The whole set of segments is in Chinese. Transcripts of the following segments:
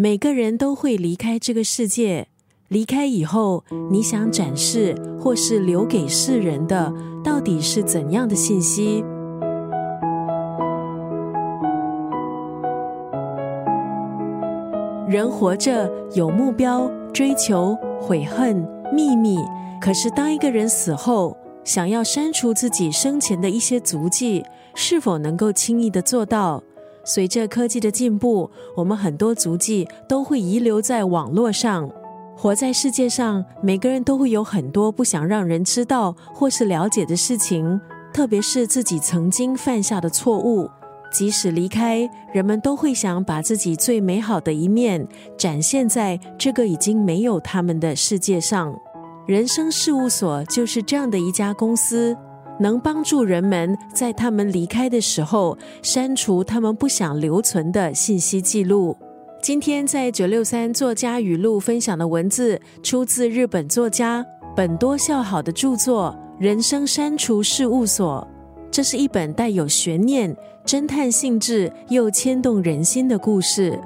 每个人都会离开这个世界，离开以后，你想展示或是留给世人的，到底是怎样的信息？人活着有目标、追求、悔恨、秘密。可是，当一个人死后，想要删除自己生前的一些足迹，是否能够轻易的做到？随着科技的进步，我们很多足迹都会遗留在网络上。活在世界上，每个人都会有很多不想让人知道或是了解的事情，特别是自己曾经犯下的错误。即使离开，人们都会想把自己最美好的一面展现在这个已经没有他们的世界上。人生事务所就是这样的一家公司。能帮助人们在他们离开的时候删除他们不想留存的信息记录。今天在九六三作家语录分享的文字，出自日本作家本多孝好的著作《人生删除事务所》。这是一本带有悬念、侦探性质又牵动人心的故事。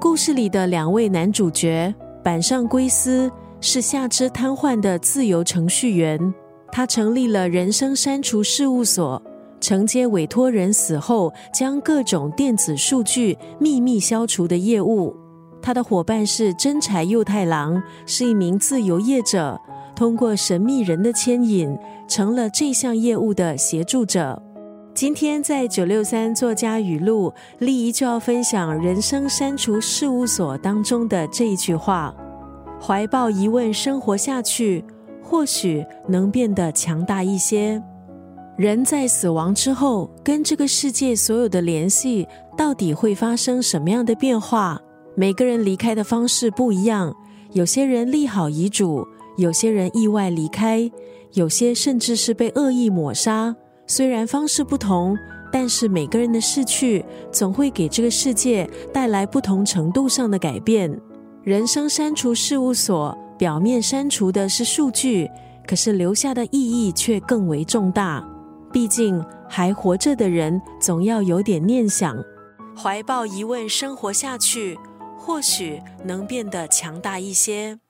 故事里的两位男主角板上圭司是下肢瘫痪的自由程序员。他成立了人生删除事务所，承接委托人死后将各种电子数据秘密消除的业务。他的伙伴是真柴佑太郎，是一名自由业者，通过神秘人的牵引，成了这项业务的协助者。今天在九六三作家语录，丽仪就要分享人生删除事务所当中的这一句话：怀抱疑问，生活下去。或许能变得强大一些。人在死亡之后，跟这个世界所有的联系，到底会发生什么样的变化？每个人离开的方式不一样，有些人立好遗嘱，有些人意外离开，有些甚至是被恶意抹杀。虽然方式不同，但是每个人的逝去，总会给这个世界带来不同程度上的改变。人生删除事务所。表面删除的是数据，可是留下的意义却更为重大。毕竟还活着的人，总要有点念想，怀抱疑问生活下去，或许能变得强大一些。